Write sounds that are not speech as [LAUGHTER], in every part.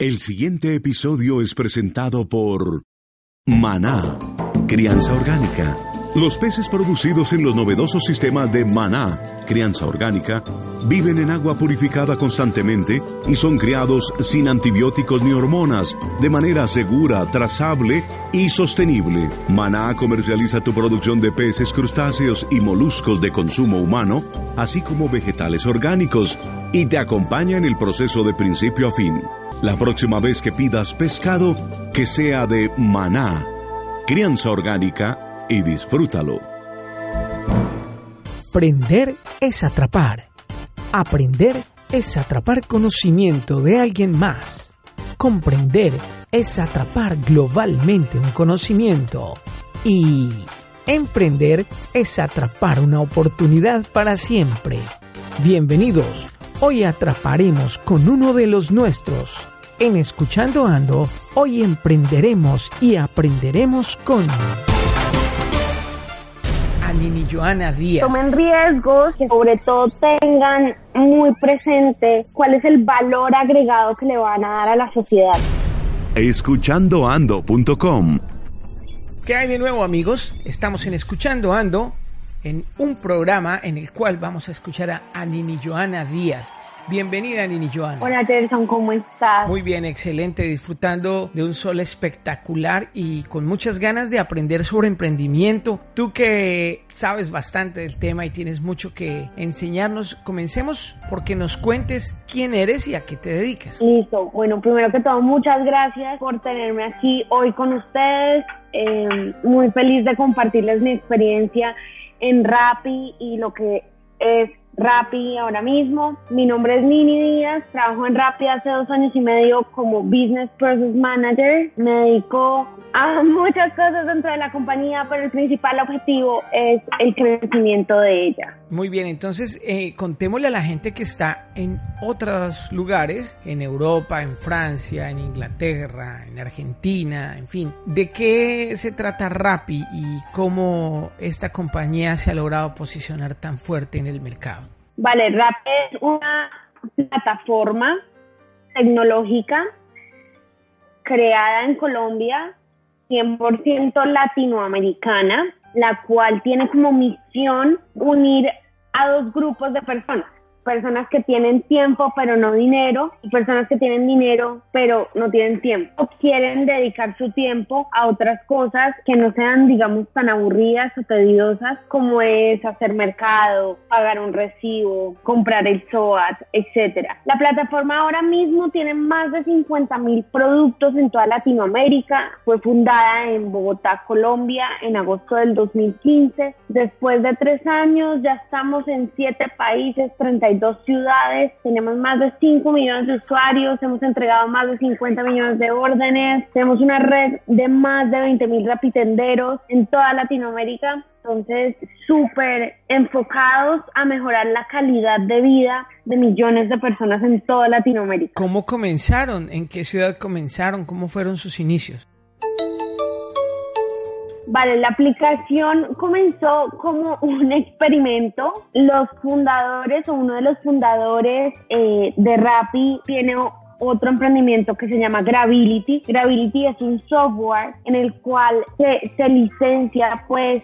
El siguiente episodio es presentado por Maná, Crianza Orgánica. Los peces producidos en los novedosos sistemas de Maná, Crianza Orgánica, viven en agua purificada constantemente y son criados sin antibióticos ni hormonas, de manera segura, trazable y sostenible. Maná comercializa tu producción de peces, crustáceos y moluscos de consumo humano, así como vegetales orgánicos, y te acompaña en el proceso de principio a fin. La próxima vez que pidas pescado, que sea de maná, crianza orgánica y disfrútalo. Aprender es atrapar. Aprender es atrapar conocimiento de alguien más. Comprender es atrapar globalmente un conocimiento. Y emprender es atrapar una oportunidad para siempre. Bienvenidos. Hoy atraparemos con uno de los nuestros. En Escuchando Ando, hoy emprenderemos y aprenderemos con Anini Joana Díaz. Tomen riesgos, que sobre todo tengan muy presente cuál es el valor agregado que le van a dar a la sociedad. Escuchandoando.com ¿Qué hay de nuevo amigos? Estamos en Escuchando Ando, en un programa en el cual vamos a escuchar a Anini Joana Díaz. Bienvenida, Nini Joana. Hola, Gerson, ¿cómo estás? Muy bien, excelente, disfrutando de un sol espectacular y con muchas ganas de aprender sobre emprendimiento. Tú que sabes bastante del tema y tienes mucho que enseñarnos, comencemos porque nos cuentes quién eres y a qué te dedicas. Listo, bueno, primero que todo, muchas gracias por tenerme aquí hoy con ustedes. Eh, muy feliz de compartirles mi experiencia en Rappi y lo que es Rappi ahora mismo. Mi nombre es Nini Díaz, trabajo en Rappi hace dos años y medio como Business Process Manager. Me dedico a [LAUGHS] muchas cosas dentro de la compañía, pero el principal objetivo es el crecimiento de ella. Muy bien, entonces eh, contémosle a la gente que está en otros lugares, en Europa, en Francia, en Inglaterra, en Argentina, en fin, de qué se trata Rappi y cómo esta compañía se ha logrado posicionar tan fuerte en el mercado. Vale, Rappi es una plataforma tecnológica creada en Colombia, 100% latinoamericana, la cual tiene como misión unir a dos grupos de personas personas que tienen tiempo pero no dinero y personas que tienen dinero pero no tienen tiempo o quieren dedicar su tiempo a otras cosas que no sean digamos tan aburridas o tediosas como es hacer mercado, pagar un recibo, comprar el SOAT, etcétera. La plataforma ahora mismo tiene más de 50 mil productos en toda Latinoamérica. Fue fundada en Bogotá, Colombia, en agosto del 2015. Después de tres años ya estamos en siete países, 30 dos ciudades, tenemos más de 5 millones de usuarios, hemos entregado más de 50 millones de órdenes, tenemos una red de más de 20 mil rapitenderos en toda Latinoamérica. Entonces, súper enfocados a mejorar la calidad de vida de millones de personas en toda Latinoamérica. ¿Cómo comenzaron? ¿En qué ciudad comenzaron? ¿Cómo fueron sus inicios? Vale, la aplicación comenzó como [LAUGHS] un experimento. Los fundadores o uno de los fundadores eh, de Rappi tiene otro emprendimiento que se llama Gravity. Gravity es un software en el cual se, se licencia pues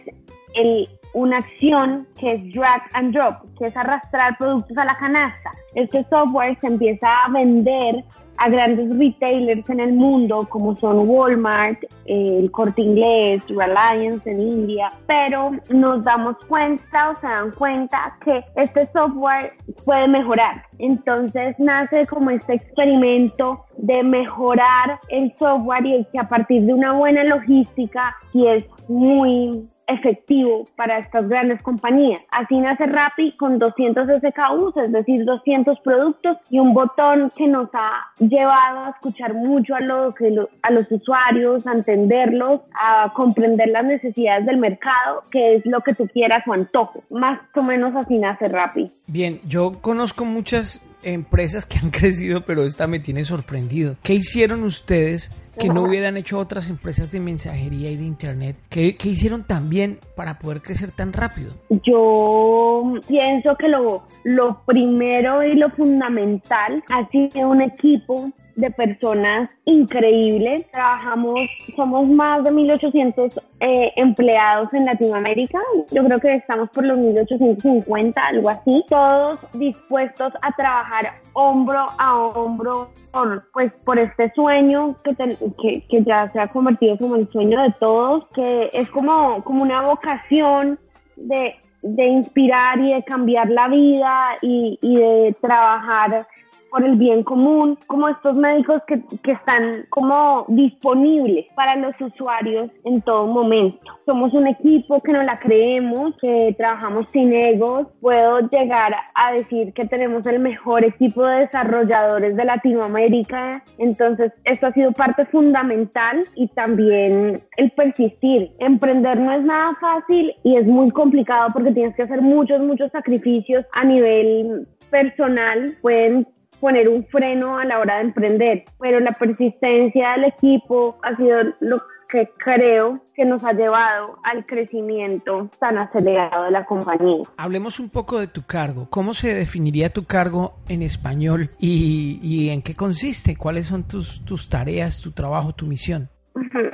el, una acción que es drag and drop, que es arrastrar productos a la canasta. Este software se empieza a vender a grandes retailers en el mundo como son Walmart, el Corte Inglés, Reliance en India, pero nos damos cuenta o se dan cuenta que este software puede mejorar. Entonces nace como este experimento de mejorar el software y que a partir de una buena logística, y es muy efectivo para estas grandes compañías. Así nace Rappi con 200 SKUs, es decir, 200 productos y un botón que nos ha llevado a escuchar mucho a, lo que a los usuarios, a entenderlos, a comprender las necesidades del mercado, que es lo que tú quieras o antojo. Más o menos así nace Rappi. Bien, yo conozco muchas empresas que han [LAUGHS] crecido, pero esta me tiene sorprendido. ¿Qué hicieron ustedes que no [LAUGHS] hubieran hecho otras empresas de mensajería y de internet? ¿Qué, qué hicieron también para poder crecer tan rápido? Yo pienso que lo, lo primero y lo fundamental ha sido un equipo de personas increíble. Trabajamos, somos más de 1.800 eh, empleados en Latinoamérica. Yo creo que estamos por los 1.850, algo así. Todos dispuestos a trabajar hombro a hombro por, pues, por este sueño que, que, que ya se ha convertido como el sueño de todos, que es como, como una vocación de, de inspirar y de cambiar la vida y, y de trabajar por el bien común, como estos médicos que, que están como disponibles para los usuarios en todo momento. Somos un equipo que no la creemos, que trabajamos sin egos. Puedo llegar a decir que tenemos el mejor equipo de desarrolladores de Latinoamérica. Entonces, esto ha sido parte fundamental y también el persistir. Emprender no es nada fácil y es muy complicado porque tienes que hacer muchos, muchos sacrificios a nivel personal. Pueden poner un freno a la hora de emprender, pero la persistencia del equipo ha sido lo que creo que nos ha llevado al crecimiento tan acelerado de la compañía. Hablemos un poco de tu cargo. ¿Cómo se definiría tu cargo en español y, y en qué consiste? ¿Cuáles son tus, tus tareas, tu trabajo, tu misión?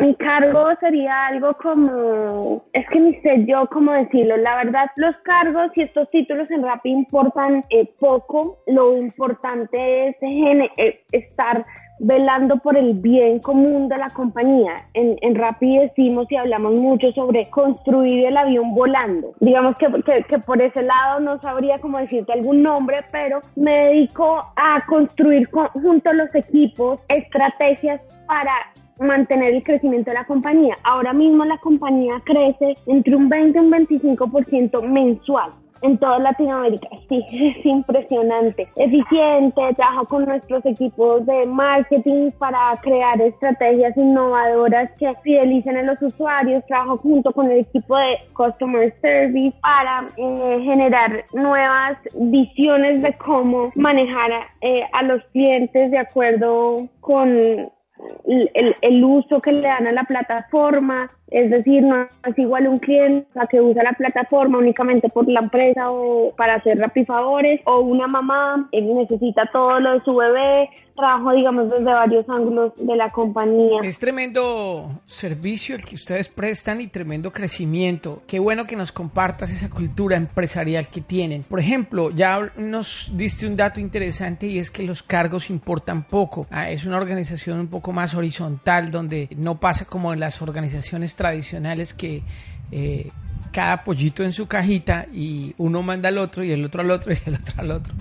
Mi cargo sería algo como, es que ni sé yo cómo decirlo, la verdad los cargos y estos títulos en Rappi importan eh, poco, lo importante es eh, estar velando por el bien común de la compañía. En, en Rappi decimos y hablamos mucho sobre construir el avión volando. Digamos que, que, que, por ese lado no sabría cómo decirte algún nombre, pero me dedico a construir junto a los equipos estrategias para mantener el crecimiento de la compañía. Ahora mismo la compañía crece entre un 20 y un 25% mensual en toda Latinoamérica. [LAUGHS] Sí, es impresionante. Eficiente, trabajo con nuestros equipos de marketing para crear estrategias innovadoras que fidelicen a los usuarios. Trabajo junto con el equipo de Customer Service para eh, generar nuevas visiones de cómo manejar eh, a los clientes de acuerdo con el, el, uso que le dan a la plataforma, es decir, no es igual un cliente que usa la plataforma únicamente por la empresa o para hacer rapifavores o una mamá que necesita todo lo de su bebé, trabajo digamos desde varios ángulos de la compañía. Es tremendo servicio el que ustedes prestan y tremendo crecimiento. Qué bueno que nos compartas esa cultura empresarial que tienen. Por ejemplo, ya nos diste un dato interesante y es que los cargos importan poco. Ah, es una organización un poco más horizontal donde no pasa como en las organizaciones tradicionales que eh, cada pollito en su cajita y uno manda al otro y el otro al otro y el otro al otro.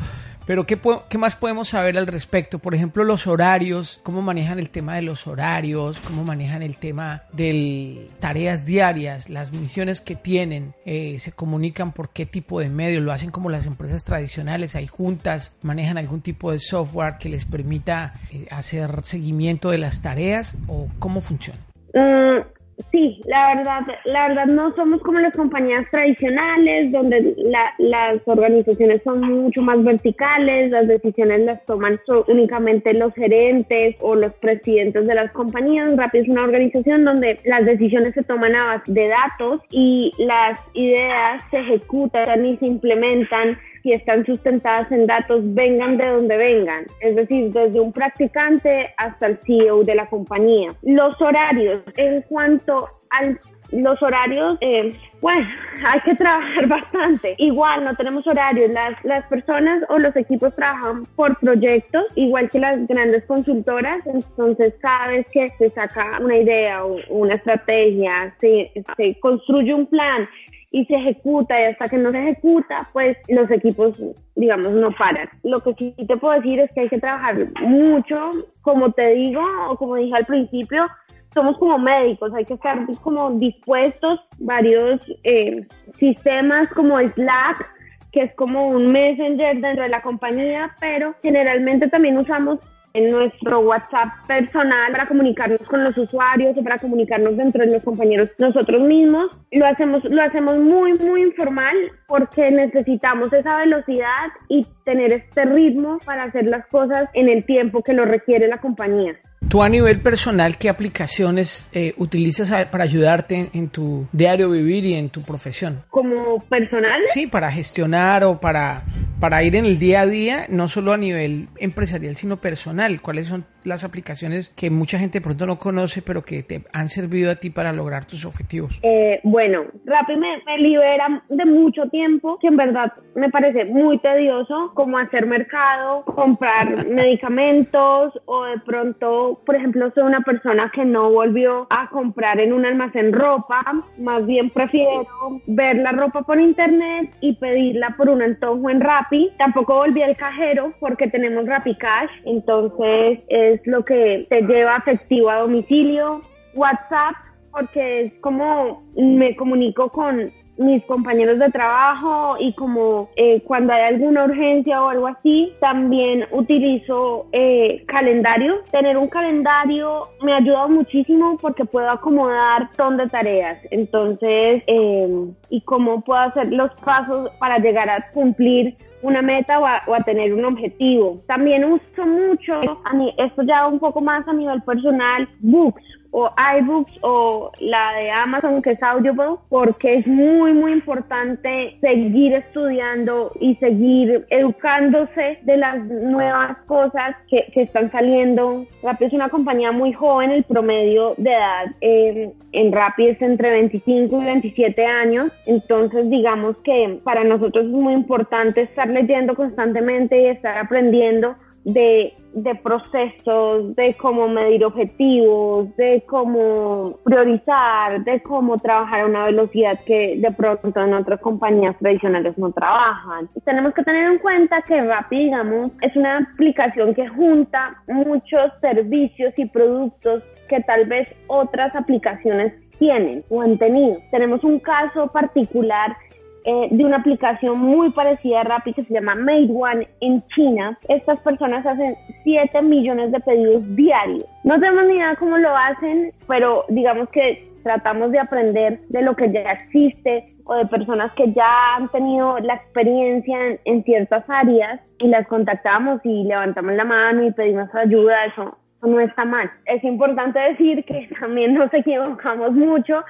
Pero ¿qué, ¿qué, más podemos saber al respecto? Por ejemplo, los horarios, cómo manejan el tema de los horarios, cómo manejan el tema de tareas diarias, las misiones que tienen, eh, se comunican por qué tipo de medios, lo hacen como las empresas tradicionales, hay juntas, manejan algún tipo de software que les permita eh, hacer seguimiento de las tareas o cómo funciona. Mm, Sí, la verdad, la verdad no somos como las compañías tradicionales donde las organizaciones son mucho más verticales, las decisiones las toman únicamente los gerentes o los presidentes de las compañías. Rappi es una organización donde las decisiones se toman a base de datos y las ideas se ejecutan y se implementan si están sustentadas en datos, vengan de donde vengan, es decir, desde un practicante hasta el CEO de la compañía. Los horarios, en cuanto a los horarios, eh, bueno, [LAUGHS] hay que trabajar bastante. Igual no tenemos horarios, las, las personas o los equipos trabajan por proyectos, igual que las grandes consultoras, entonces cada vez que se saca una idea o una estrategia, se, se construye un plan y se ejecuta y hasta que no se ejecuta, pues los equipos, digamos, no paran. Lo que sí te puedo decir es que hay que trabajar mucho, como te digo, o como dije al principio, somos como médicos, hay que estar como dispuestos, varios eh, sistemas como Slack, que es como un messenger dentro de la compañía, pero generalmente también usamos en nuestro WhatsApp personal para comunicarnos con los usuarios o para comunicarnos dentro de los compañeros nosotros mismos. Lo hacemos, lo hacemos muy, muy informal porque necesitamos esa velocidad y tener este ritmo para hacer las cosas en el tiempo que lo requiere la compañía. Tú a nivel personal, ¿qué aplicaciones eh, utilizas para ayudarte en, tu diario vivir y en tu profesión? ¿Como personal? Sí, para gestionar o para, para ir en el día a día, no solo a nivel empresarial, sino personal. ¿Cuáles son las aplicaciones que mucha gente de pronto no conoce, pero que te han servido a ti para lograr tus objetivos? Eh, bueno, Rappi me, me libera de mucho tiempo, que en verdad me parece muy tedioso, como hacer mercado, comprar [LAUGHS] medicamentos o de pronto por ejemplo, soy una persona que no volvió a comprar en un almacén ropa, más bien prefiero ver la ropa por internet y pedirla por un antojo en Rappi. Tampoco volví al cajero porque tenemos Rappi Cash, entonces es lo que te lleva efectivo a domicilio. WhatsApp porque es como me comunico con mis compañeros de trabajo y como eh, cuando hay alguna urgencia o algo así, también utilizo eh, calendario. Tener un calendario me ha ayudado muchísimo porque puedo acomodar ton de tareas. Entonces, eh, y cómo puedo hacer los pasos para llegar a cumplir una meta o a, tener un objetivo. También uso mucho, a mí, esto ya un poco más a nivel personal, books o iBooks o la de Amazon que es Audible porque es muy muy importante seguir estudiando y seguir educándose de las nuevas cosas que, que están saliendo. Rappi es una compañía muy joven, el promedio de edad eh, en Rappi es entre 25 y 27 años, entonces digamos que para nosotros es muy importante estar leyendo constantemente y estar aprendiendo de, de, procesos, de cómo medir objetivos, de cómo priorizar, de cómo trabajar a una velocidad que de pronto en otras compañías tradicionales no trabajan. tenemos que tener en cuenta que Rappi, digamos, es una aplicación que junta muchos servicios y productos que tal vez otras aplicaciones tienen o han tenido. Tenemos un caso particular eh, de una aplicación muy parecida a Rappi que se llama Made One en China. Estas personas hacen 7 millones de pedidos diarios. No tenemos ni idea cómo lo hacen, pero digamos que tratamos de aprender de lo que ya existe o de personas que ya han tenido la experiencia en, ciertas áreas y las contactamos y levantamos la mano y pedimos ayuda. Eso no está mal. Es importante decir que [LAUGHS] también nos equivocamos mucho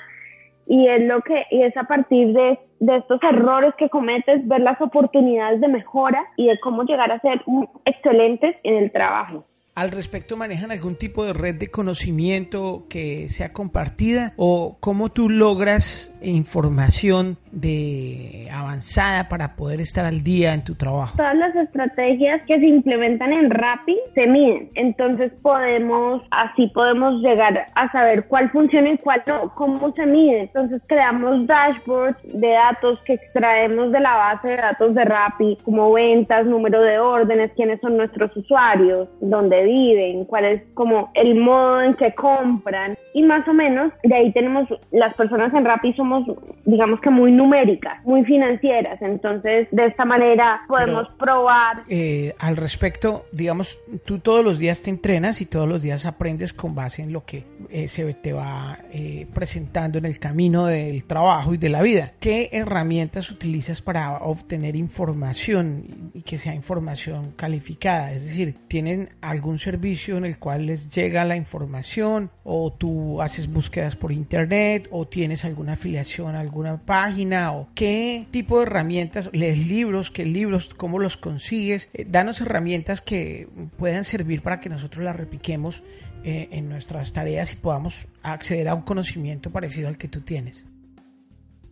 y es lo que y es a partir de, de, estos errores que cometes ver las oportunidades de mejora y de cómo llegar a ser excelentes en el trabajo. Al respecto, ¿manejan algún tipo de red de conocimiento que sea compartida o cómo tú logras información de avanzada para poder estar al día en tu trabajo? Todas las estrategias que se implementan en Rappi se miden, entonces podemos, así podemos llegar a saber cuál funciona y cuál no, cómo se mide. Entonces creamos dashboards de datos que extraemos de la base de datos de Rappi, como ventas, número de órdenes, quiénes son nuestros usuarios, dónde viven, cuál es como el modo en que compran y más o menos de ahí tenemos las personas en Rappi somos digamos que muy numéricas, muy financieras. Entonces, de esta manera podemos probar. Eh, al respecto, digamos, tú todos los días te entrenas y todos los días aprendes con base en lo que eh, se te va eh, presentando en el camino del trabajo y de la vida. ¿Qué herramientas utilizas para obtener información y que sea información calificada? Es decir, ¿tienen algún servicio en el cual les llega la información o tú haces búsquedas por internet o tienes alguna afiliación a alguna página qué tipo de herramientas, lees libros, qué libros, cómo los consigues, eh, danos herramientas que puedan servir para que nosotros las repliquemos eh, en nuestras tareas y podamos acceder a un conocimiento parecido al que tú tienes.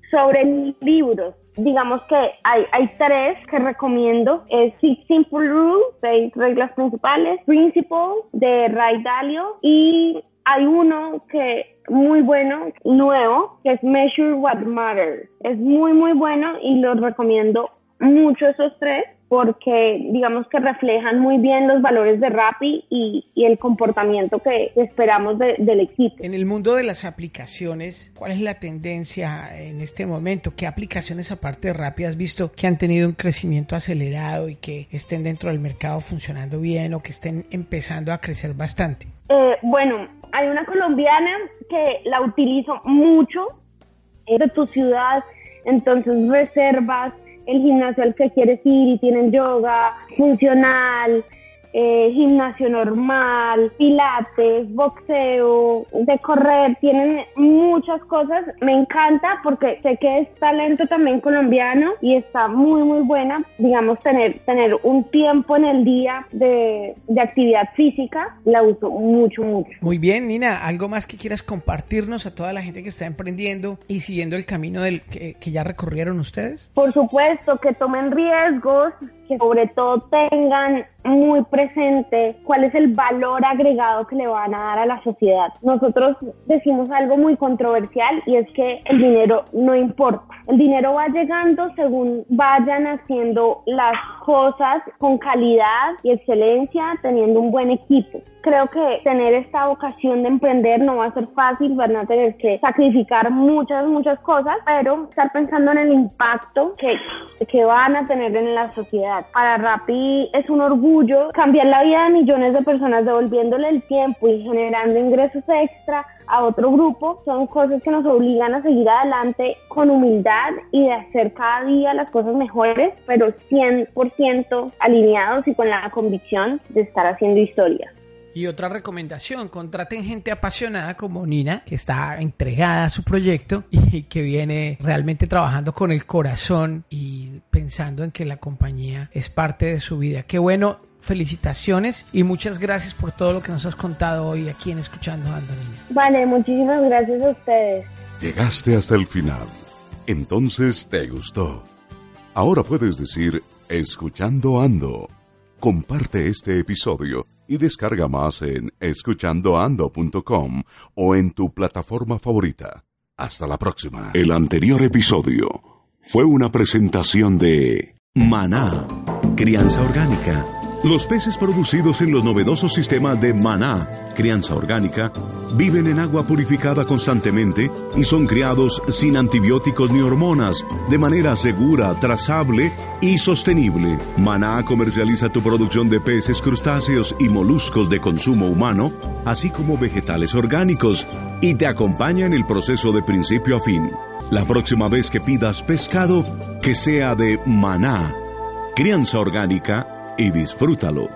Sobre libros, digamos que hay, hay tres que recomiendo. Es Six Simple Rules, seis reglas principales, Principles de Ray Dalio y hay uno que muy bueno, nuevo, que es Measure What Matters. Es muy, muy bueno y los recomiendo mucho esos tres porque digamos que reflejan muy bien los valores de Rappi y, el comportamiento que esperamos del equipo. En el mundo de las aplicaciones, ¿cuál es la tendencia en este momento? ¿Qué aplicaciones aparte de Rappi has visto que han tenido un crecimiento acelerado y que estén dentro del mercado funcionando bien o que estén empezando a crecer bastante? Eh, bueno, hay una colombiana que la utilizo mucho, es de tu ciudad, entonces reservas el gimnasio al que quieres ir y tienen yoga funcional, eh, gimnasio normal, pilates, boxeo, de correr, tienen muchas cosas. Me encanta porque sé que es talento también colombiano y está muy, muy buena, digamos, tener, tener un tiempo en el día de, de actividad física, la uso mucho, mucho. Muy bien, Nina, ¿algo más que quieras compartirnos a toda la gente que está emprendiendo y siguiendo el camino del que, que ya recorrieron ustedes? Por supuesto, que tomen riesgos, que sobre todo tengan muy presente cuál es el valor agregado que le van a dar a la sociedad. Nosotros decimos algo muy controversial y es que el dinero no importa. El dinero va llegando según vayan haciendo las cosas con calidad y excelencia, teniendo un buen equipo. Creo que tener esta vocación de emprender no va a ser fácil, van a tener que sacrificar muchas, muchas cosas, pero estar pensando en el impacto que, que van a tener en la sociedad. Para Rappi es un orgullo cambiar la vida de millones de personas devolviéndole el tiempo y generando ingresos extra a otro grupo son cosas que nos obligan a seguir adelante con humildad y de hacer cada día las cosas mejores, pero 100% alineados y con la convicción de estar haciendo historia. Y otra recomendación, contraten gente apasionada como Nina, que está entregada a su proyecto y que viene realmente trabajando con el corazón y pensando en que la compañía es parte de su vida. Qué bueno, felicitaciones y muchas gracias por todo lo que nos has contado hoy aquí en Escuchando Ando Nina. Vale, muchísimas gracias a ustedes. Llegaste hasta el final. Entonces te gustó. Ahora puedes decir, Escuchando Ando. Comparte este episodio y descarga más en escuchandoando.com o en tu plataforma favorita. Hasta la próxima. El anterior episodio fue una presentación de Maná, crianza orgánica los peces producidos en los novedosos sistemas de maná, crianza orgánica, viven en agua purificada constantemente y son criados sin antibióticos ni hormonas, de manera segura, trazable y sostenible. Maná comercializa tu producción de peces, crustáceos y moluscos de consumo humano, así como vegetales orgánicos, y te acompaña en el proceso de principio a fin. La próxima vez que pidas pescado, que sea de maná, crianza orgánica, y disfrútalo.